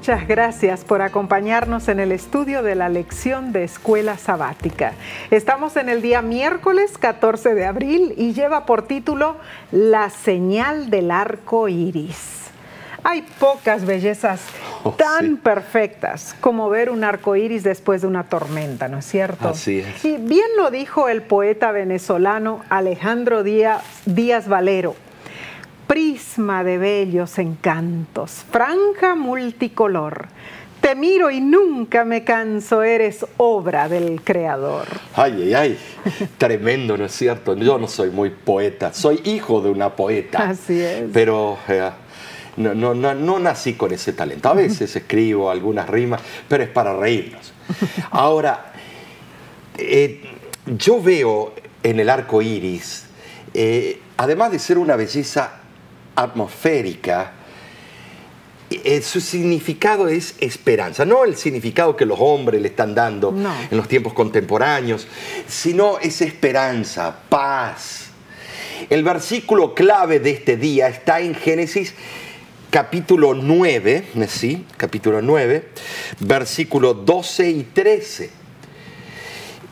Muchas gracias por acompañarnos en el estudio de la lección de escuela sabática. Estamos en el día miércoles 14 de abril y lleva por título La señal del arco iris. Hay pocas bellezas oh, tan perfectas como ver un arco iris después de una tormenta, ¿no es cierto? Así es. Y bien lo dijo el poeta venezolano Alejandro Díaz, Díaz Valero prisma de bellos encantos, franja multicolor. Te miro y nunca me canso, eres obra del Creador. Ay, ay, ay, tremendo, ¿no es cierto? Yo no soy muy poeta, soy hijo de una poeta. Así es. Pero eh, no, no, no, nací con ese talento. A veces escribo algunas rimas, pero es para reírnos. Ahora, eh, yo veo en el arco iris, eh, además de ser una belleza atmosférica, eh, su significado es esperanza, no el significado que los hombres le están dando en los tiempos contemporáneos, sino es esperanza, paz. El versículo clave de este día está en Génesis capítulo 9, ¿sí? Capítulo 9, versículo 12 y 13.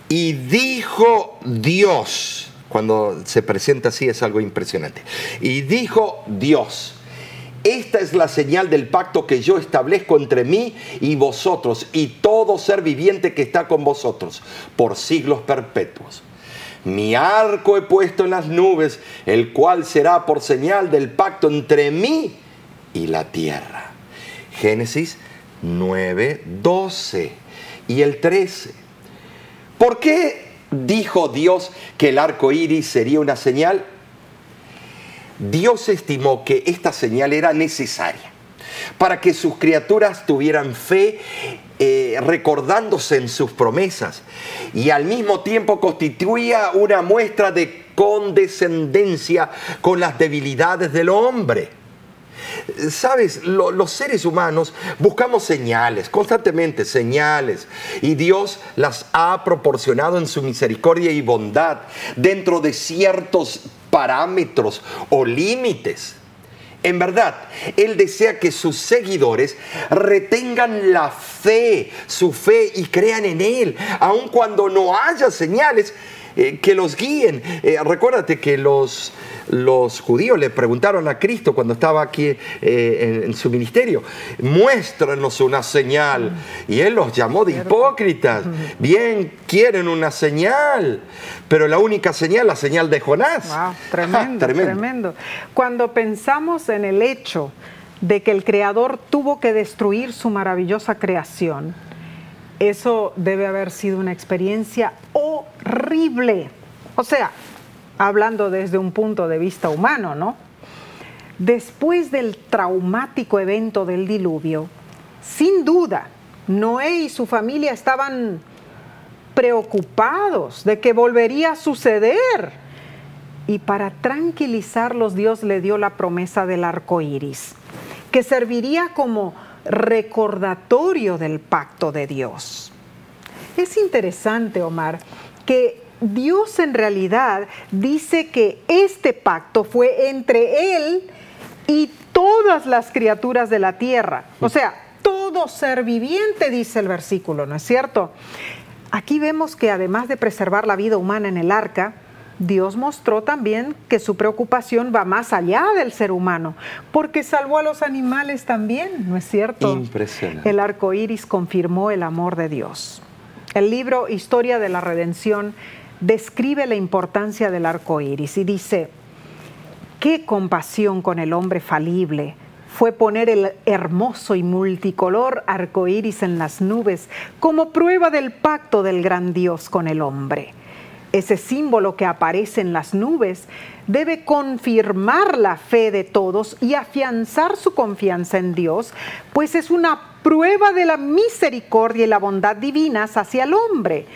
Y dijo Dios, cuando se presenta así es algo impresionante. Y dijo Dios, esta es la señal del pacto que yo establezco entre mí y vosotros y todo ser viviente que está con vosotros por siglos perpetuos. Mi arco he puesto en las nubes, el cual será por señal del pacto entre mí y la tierra. Génesis 9, 12 y el 13. ¿Por qué ¿Dijo Dios que el arco iris sería una señal? Dios estimó que esta señal era necesaria para que sus criaturas tuvieran fe eh, recordándose en sus promesas y al mismo tiempo constituía una muestra de condescendencia con las debilidades del hombre. Sabes, los seres humanos buscamos señales, constantemente señales, y Dios las ha proporcionado en su misericordia y bondad dentro de ciertos parámetros o límites. En verdad, Él desea que sus seguidores retengan la fe, su fe y crean en Él, aun cuando no haya señales eh, que los guíen. Eh, recuérdate que los, los judíos le preguntaron a Cristo cuando estaba aquí eh, en, su ministerio, muéstranos una señal. Y él los llamó de hipócritas. Bien, quieren una señal, pero la única señal, la señal de Jonás. tremendo, tremendo. Cuando pensamos en el hecho de que el Creador tuvo que destruir su maravillosa creación, eso debe haber sido una experiencia horrible. O sea, hablando desde un punto de vista humano, ¿no? Después del traumático evento del diluvio, sin duda, Noé y su familia estaban preocupados de que volvería a suceder. Y para tranquilizarlos, Dios le dio la promesa del arco iris, que serviría como recordatorio del pacto de Dios. Es interesante, Omar, que Dios en realidad dice que este pacto fue entre Él y todas las criaturas de la tierra. O sea, todo ser viviente, dice el versículo, ¿no es cierto? Aquí vemos que además de preservar la vida humana en el arca, Dios mostró también que su preocupación va más allá del ser humano, porque salvó a los animales también, ¿no es cierto? Impresionante. El arco iris confirmó el amor de Dios. El libro Historia de la Redención describe la importancia del arco iris y dice: Qué compasión con el hombre falible fue poner el hermoso y multicolor arco iris en las nubes como prueba del pacto del gran Dios con el hombre. Ese símbolo que aparece en las nubes debe confirmar la fe de todos y afianzar su confianza en Dios, pues es una prueba de la misericordia y la bondad divinas hacia el hombre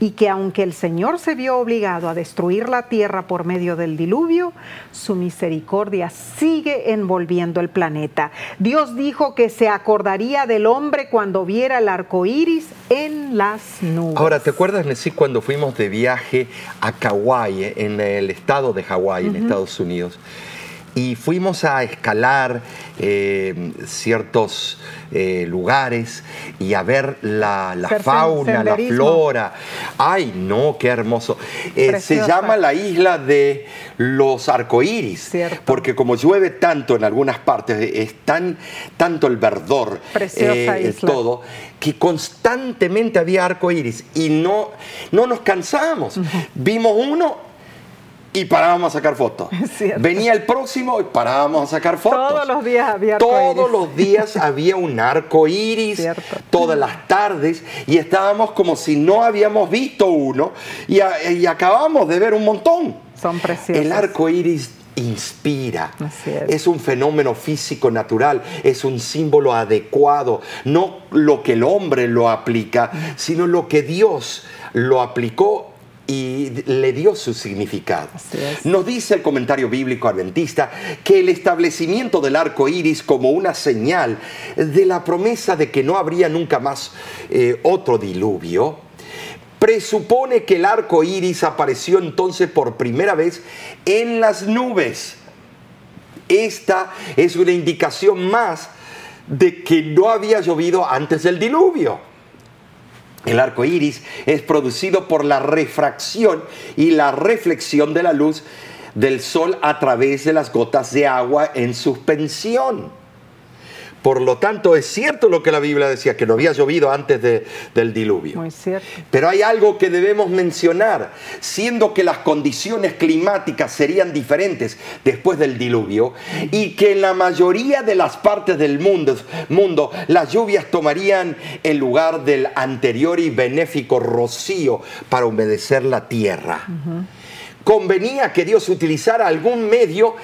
y que aunque el Señor se vio obligado a destruir la tierra por medio del diluvio, su misericordia sigue envolviendo el planeta. Dios dijo que se acordaría del hombre cuando viera el arco iris en las nubes. Ahora, ¿te acuerdas, Nessie, cuando fuimos de viaje a Kauai, en el estado de Hawái, en Estados Unidos? Y fuimos a escalar eh, ciertos eh, lugares y a ver la, fauna, la flora. ¡Ay, no! ¡Qué hermoso! Eh, se llama la isla de los arcoíris, porque como llueve tanto en algunas partes, es tan, tanto el verdor, todo, que constantemente había arcoíris y no, no nos cansamos. Vimos uno y parábamos a sacar fotos. Venía el próximo y parábamos a sacar fotos. Todos los días había arco Todos los días había un arco iris, todas las tardes, y estábamos como si no habíamos visto uno y, acabamos de ver un montón. Son preciosos. El arco iris inspira. Es. es. un fenómeno físico natural, es un símbolo adecuado, no lo que el hombre lo aplica, sino lo que Dios lo aplicó y le dio su significado. Nos dice el comentario bíblico adventista que el establecimiento del arco iris como una señal de la promesa de que no habría nunca más eh, otro diluvio presupone que el arco iris apareció entonces por primera vez en las nubes. Esta es una indicación más de que no había llovido antes del diluvio. El arco iris es producido por la refracción y la reflexión de la luz del sol a través de las gotas de agua en suspensión. Por lo tanto, es cierto lo que la Biblia decía, que no había llovido antes del diluvio. Muy cierto. Pero hay algo que debemos mencionar, siendo que las condiciones climáticas serían diferentes después del diluvio y que en la mayoría de las partes del mundo, mundo las lluvias tomarían el lugar del anterior y benéfico rocío para humedecer la tierra. Convenía que Dios utilizara algún medio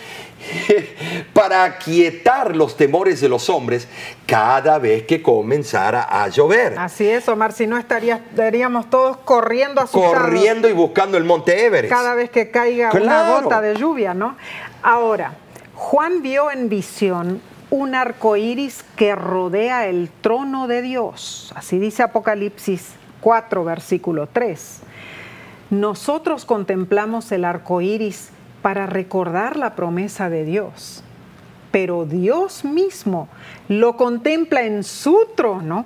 para aquietar los temores de los hombres cada vez que comenzara a llover. Así es, Omar, si no estaríamos todos corriendo a Corriendo y buscando el monte Everest. Cada vez que caiga una gota de lluvia, ¿no? Ahora, Juan vio en visión un arco iris que rodea el trono de Dios. Así dice Apocalipsis 4, versículo 3. Nosotros contemplamos el arco iris para recordar la promesa de Dios. Pero Dios mismo lo contempla en su trono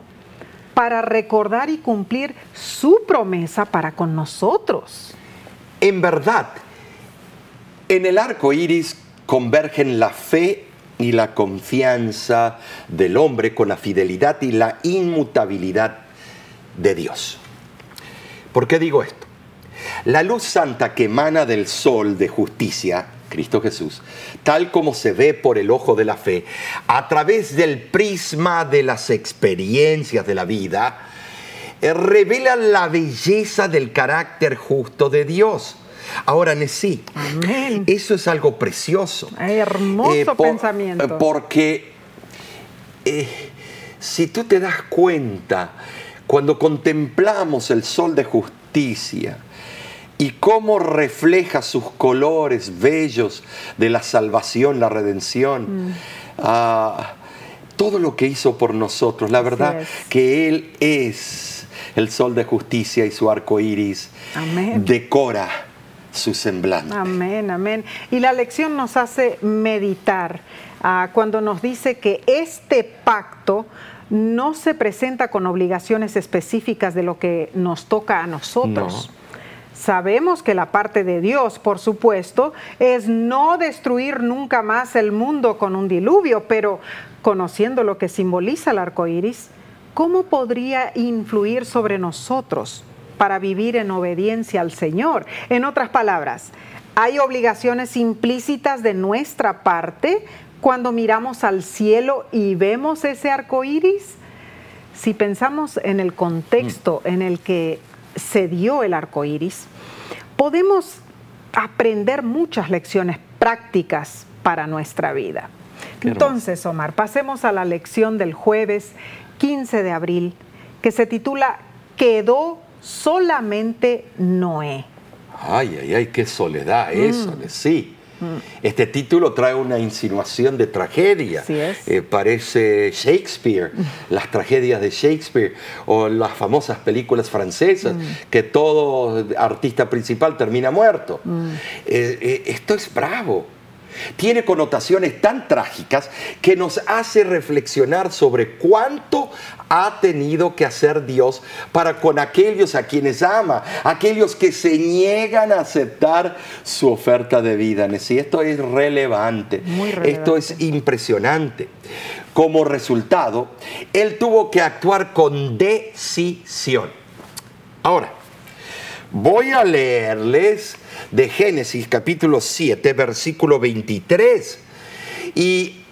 para recordar y cumplir su promesa para con nosotros. En verdad, en el arco iris convergen la fe y la confianza del hombre con la fidelidad y la inmutabilidad de Dios. ¿Por qué digo esto? La luz santa que emana del sol de justicia, Cristo Jesús, tal como se ve por el ojo de la fe, a través del prisma de las experiencias de la vida, eh, revela la belleza del carácter justo de Dios. Ahora, Nesí, eso es algo precioso. hermoso eh, pensamiento. Porque eh, si tú te das cuenta, cuando contemplamos el sol de justicia, y cómo refleja sus colores bellos de la salvación, la redención. Mm. Ah, todo lo que hizo por nosotros, la verdad que Él es el sol de justicia y su arco iris Amén. decora su semblante. Amén, amén. Y la lección nos hace meditar ah, cuando nos dice que este pacto no se presenta con obligaciones específicas de lo que nos toca a nosotros. Sabemos que la parte de Dios, por supuesto, es no destruir nunca más el mundo con un diluvio, pero conociendo lo que simboliza el arco iris, ¿cómo podría influir sobre nosotros para vivir en obediencia al Señor? En otras palabras, ¿hay obligaciones implícitas de nuestra parte cuando miramos al cielo y vemos ese arco iris? Si pensamos en el contexto en el que se dio el arco iris, podemos aprender muchas lecciones prácticas para nuestra vida. Entonces, Omar, pasemos a la lección del jueves 15 de abril, que se titula Quedó solamente Noé. Ay, ay, ay, qué soledad eso, Mm. sí. Este título trae una insinuación de tragedia. Así es. Eh, parece Shakespeare, las tragedias de Shakespeare o las famosas películas francesas, Mm. que todo artista principal termina muerto. Mm. Eh, eh, esto es bravo. Tiene connotaciones tan trágicas que nos hace reflexionar sobre cuánto ha tenido que hacer Dios para con aquellos a quienes ama, aquellos que se niegan a aceptar su oferta de vida. Y esto es relevante. Muy relevante. Esto es impresionante. Como resultado, Él tuvo que actuar con decisión. Ahora, Voy a leerles de Génesis capítulo 7, versículo 23. Y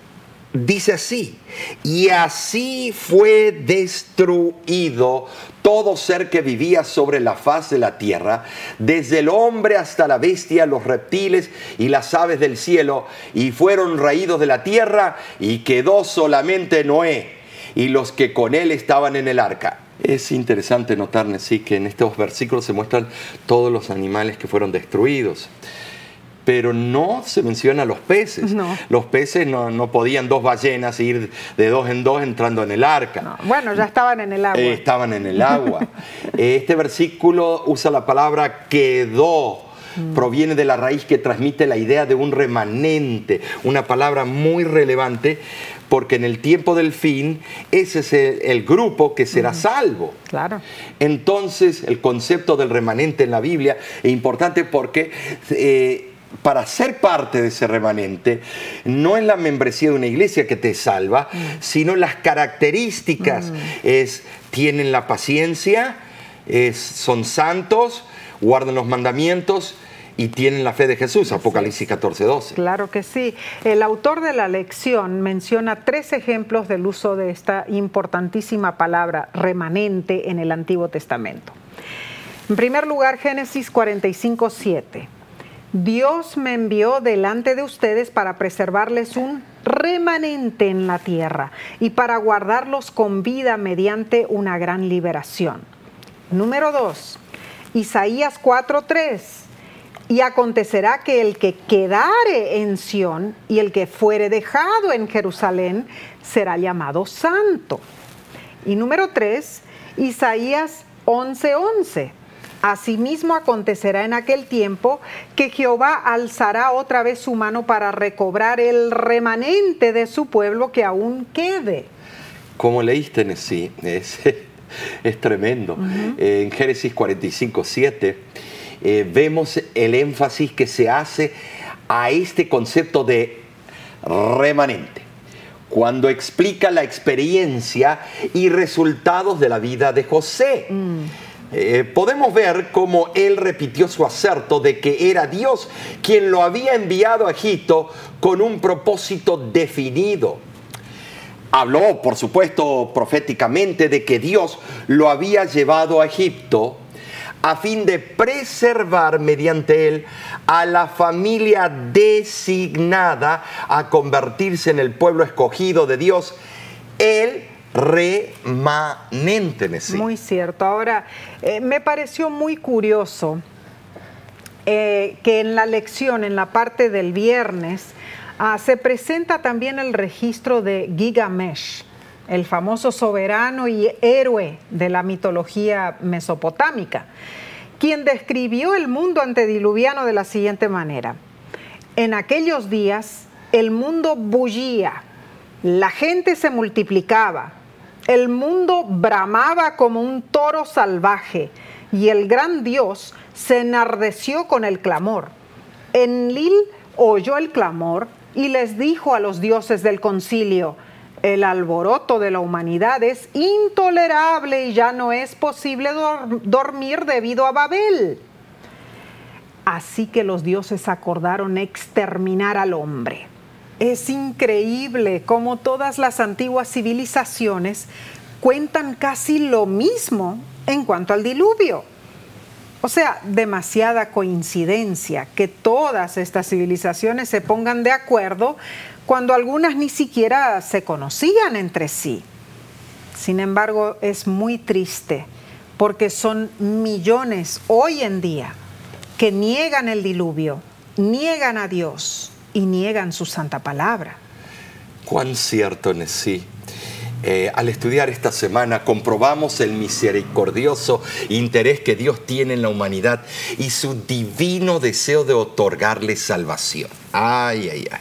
dice así, y así fue destruido todo ser que vivía sobre la faz de la tierra, desde el hombre hasta la bestia, los reptiles y las aves del cielo, y fueron raídos de la tierra, y quedó solamente Noé y los que con él estaban en el arca. Es interesante notar, sí, que en estos versículos se muestran todos los animales que fueron destruidos. Pero no se menciona los peces. No. Los peces no, no podían dos ballenas ir de dos en dos entrando en el arca. No, Bueno, ya estaban en el agua. Eh, estaban en el agua. Este versículo usa la palabra quedó. Proviene de la raíz que transmite la idea de un remanente, una palabra muy relevante porque en el tiempo del fin ese es el, el grupo que será salvo. Claro. Entonces el concepto del remanente en la Biblia es importante porque eh, para ser parte de ese remanente no es la membresía de una iglesia que te salva, sino las características es tienen la paciencia, es, son santos, guardan los mandamientos y tienen la fe de Jesús, Apocalipsis 14, 12. Claro que sí. El autor de la lección menciona tres ejemplos del uso de esta importantísima palabra remanente en el Antiguo Testamento. En primer lugar, Génesis 45, 7. Dios me envió delante de ustedes para preservarles un remanente en la tierra y para guardarlos con vida mediante una gran liberación. Número 2. Isaías 4:3. Y acontecerá que el que quedare en Sión y el que fuere dejado en Jerusalén será llamado santo. Y número 3, Isaías 11:11. Asimismo acontecerá en aquel tiempo que Jehová alzará otra vez su mano para recobrar el remanente de su pueblo que aún quede. Como leíste en sí, es, es tremendo. En Génesis 45, 7, eh, vemos el énfasis que se hace a este concepto de remanente, cuando explica la experiencia y resultados de la vida de José. Eh, podemos ver cómo él repitió su acerto de que era Dios quien lo había enviado a Egipto con un propósito definido. Habló, por supuesto, proféticamente de que Dios lo había llevado a Egipto a fin de preservar mediante él a la familia designada a convertirse en el pueblo escogido de Dios, el remanente. Messi. Muy cierto. Ahora, eh, me pareció muy curioso eh, que en la lección, en la parte del viernes, ah, se presenta también el registro de Gigamesh. El famoso soberano y héroe de la mitología mesopotámica, quien describió el mundo antediluviano de la siguiente manera. En aquellos días el mundo bullía, la gente se multiplicaba, el mundo bramaba como un toro salvaje y el gran Dios se enardeció con el clamor. Enlil oyó el clamor y les dijo a los dioses del concilio, el alboroto de la humanidad es intolerable y ya no es posible dormir debido a Babel. Así que los dioses acordaron exterminar al hombre. Es increíble cómo todas las antiguas civilizaciones cuentan casi lo mismo en cuanto al diluvio. O sea, demasiada coincidencia que todas estas civilizaciones se pongan de acuerdo cuando algunas ni siquiera se conocían entre sí. Sin embargo, es muy triste porque son millones hoy en día que niegan el diluvio, niegan a Dios y niegan su santa palabra. Cuán cierto, sí. Eh, al estudiar esta semana comprobamos el misericordioso interés que Dios tiene en la humanidad y su divino deseo de otorgarle salvación. Ay, ay, ay.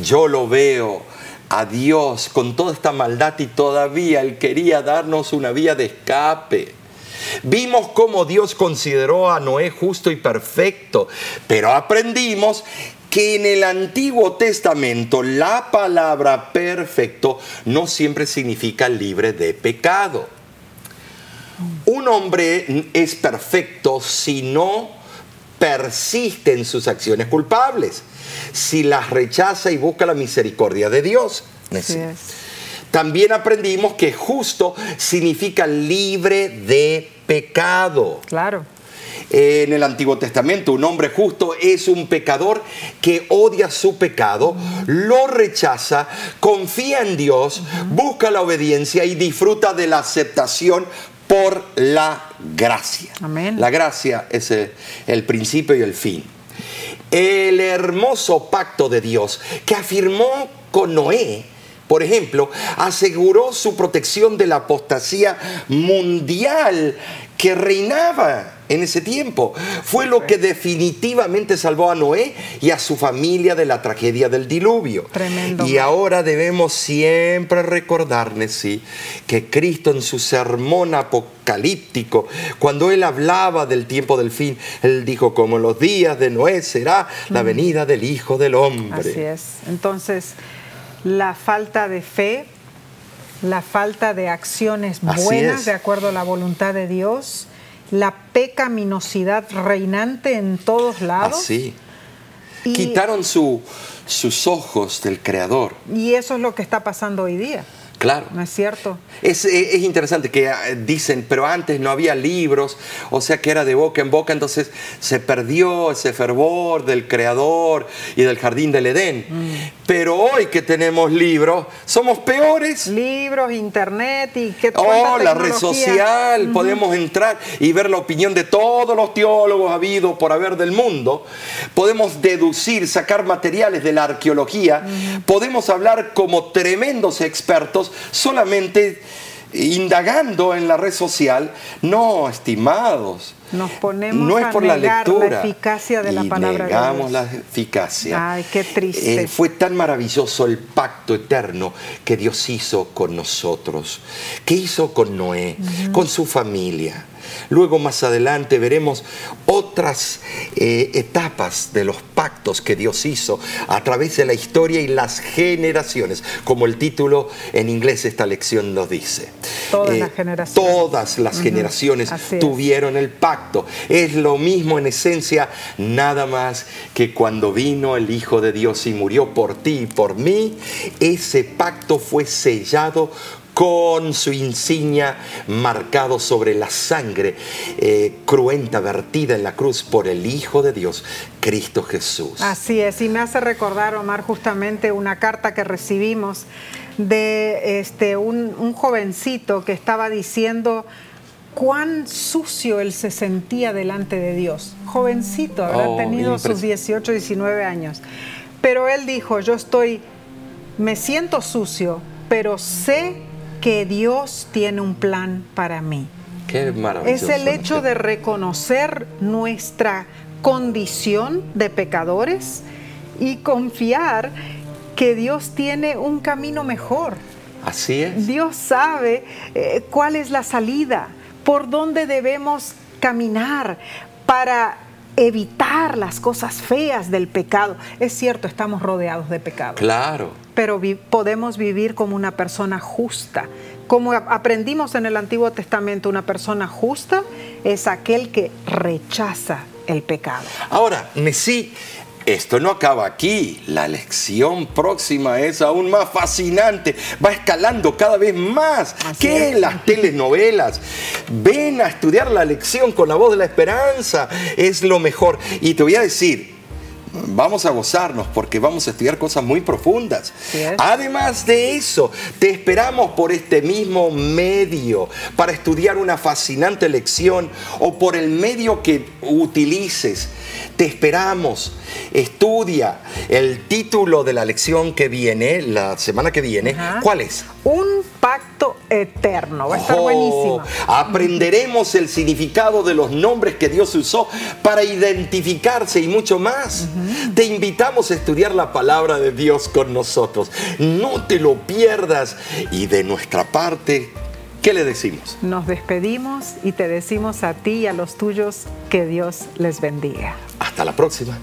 Yo lo veo a Dios con toda esta maldad y todavía Él quería darnos una vía de escape. Vimos cómo Dios consideró a Noé justo y perfecto, pero aprendimos que en el Antiguo Testamento la palabra perfecto no siempre significa libre de pecado. Un hombre es perfecto si no persiste en sus acciones culpables, si las rechaza y busca la misericordia de Dios. También aprendimos que justo significa libre de pecado. Claro en el Antiguo Testamento. Un hombre justo es un pecador que odia su pecado, lo rechaza, confía en Dios, busca la obediencia y disfruta de la aceptación por la gracia. Amén. La gracia es el, el principio y el fin. El hermoso pacto de Dios que afirmó con Noé por ejemplo, aseguró su protección de la apostasía mundial que reinaba en ese tiempo. Fue lo que definitivamente salvó a Noé y a su familia de la tragedia del diluvio. Tremendo. Y ahora debemos siempre recordarles, sí, que Cristo en su sermón apocalíptico, cuando él hablaba del tiempo del fin, él dijo, como los días de Noé será la venida del Hijo del Hombre. Así es. Entonces, la falta de fe la falta de acciones buenas de acuerdo a la voluntad de Dios, la pecaminosidad reinante en todos lados. Así. Quitaron su, sus ojos del Creador. Y eso es lo que está pasando hoy día. Claro. ¿No es cierto? Es, interesante que eh, dicen, pero antes no había libros, o sea que era de boca en boca, entonces se perdió ese fervor del creador y del jardín del Edén. Mm. Pero hoy que tenemos libros, somos peores. Libros, internet y qué Oh, la red social, podemos entrar y ver la opinión de todos los teólogos habidos por haber del mundo. Podemos deducir, sacar materiales de la arqueología. Podemos hablar como tremendos expertos solamente indagando en la red social, no, estimados. Nos ponemos no es por la lectura. eficacia de la palabra negamos la eficacia. Ay, qué triste. Eh, fue tan maravilloso el pacto eterno que Dios hizo con nosotros, que hizo con Noé, con su familia. Luego más adelante veremos otras eh, etapas de los pactos que Dios hizo a través de la historia y las generaciones, como el título en inglés de esta lección nos dice. Todas las eh, generaciones. Todas las generaciones tuvieron el pacto. Es lo mismo en esencia, nada más que cuando vino el Hijo de Dios y murió por ti y por mí, ese pacto fue sellado con su insignia marcado sobre la sangre eh, cruenta vertida en la cruz por el Hijo de Dios, Cristo Jesús. Así es, y me hace recordar, Omar, justamente una carta que recibimos de este, un, jovencito que estaba diciendo cuán sucio él se sentía delante de Dios. Jovencito, habrá oh, tenido sus 18, 19 años. Pero él dijo, yo estoy, me siento sucio, pero sé que Dios tiene un plan para mí. Qué maravilloso. Es el hecho de reconocer nuestra condición de pecadores y confiar que Dios tiene un camino mejor. Así es. Dios sabe eh, cuál es la salida, por dónde debemos caminar para evitar las cosas feas del pecado. Es cierto, estamos rodeados de pecado. Claro. Pero podemos vivir como una persona justa. Como aprendimos en el Antiguo Testamento, una persona justa es aquel que rechaza el pecado. Ahora, Messi, esto no acaba aquí. La lección próxima es aún más fascinante. Va escalando cada vez más que las telenovelas. Ven a estudiar la lección con la voz de la esperanza. Es lo mejor. Y te voy a decir, vamos a gozarnos porque vamos a estudiar cosas muy profundas. Además de eso, te esperamos por este mismo medio para estudiar una fascinante lección o por el medio que utilices. Te esperamos. Estudia el título de la lección que viene, la semana que viene. ¿Cuál es? Un pacto eterno. Va a estar oh, buenísimo. Aprenderemos el significado de los nombres que Dios usó para identificarse y mucho más. Te invitamos a estudiar la palabra de Dios con nosotros. No te lo pierdas. Y de nuestra parte, ¿qué le decimos? Nos despedimos y te decimos a ti y a los tuyos que Dios les bendiga. Hasta la próxima.